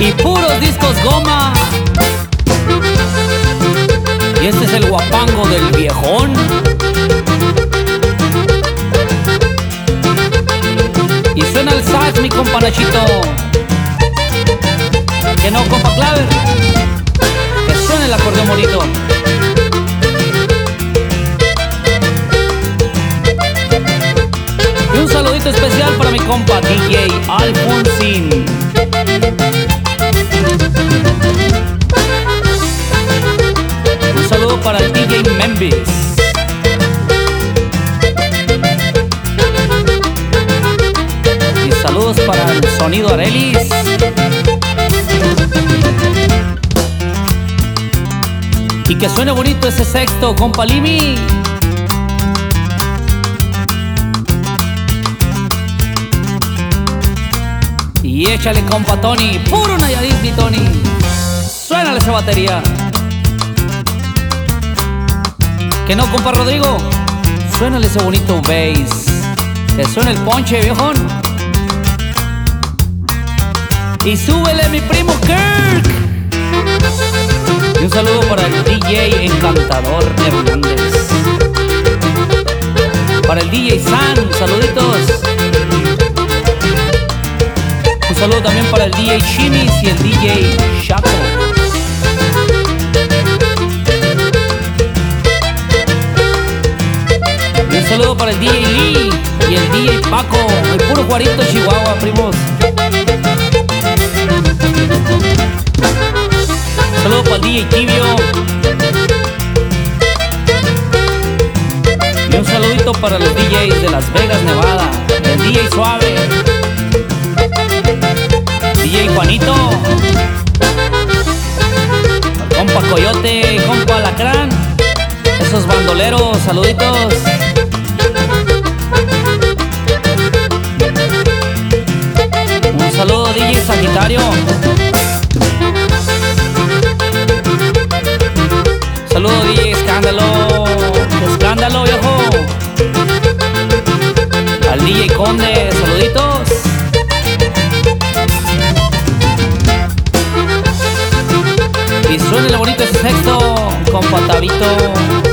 Saludos, goma. Y este es el guapango del viejón. Y suena el sax, mi compa Nachito. Que no, compa Claver. Que suene el acordeón bonito. Y un saludito especial para mi compa DJ Alfonsín. Un saludo para el DJ Membis. Y saludos para el sonido Arelis. Y que suene bonito ese sexto, compa Limi. Y échale compa Tony, puro Nayarit Tony. Suénale esa batería. Que no, compa Rodrigo. Suénale ese bonito bass. Que suene el ponche, viejón. Y súbele mi primo Kirk. Y un saludo para el DJ Encantador Hernández. Para el DJ saludo también para el DJ Chimis y el DJ Chaco. Y un saludo para el DJ Lee y el DJ Paco, el puro Juarito Chihuahua, primos. Un saludo para el DJ Tibio. Y un saludito para los DJs de Las Vegas, Nevada. El DJ Suave. Coyote, compa Alacrán. Esos bandoleros, saluditos. Un saludo DJ Sagitario. Saludo DJ Escándalo. Escándalo, viejo. Al DJ Conde, saluditos. Y suene lo bonito sexto, compa Tabito.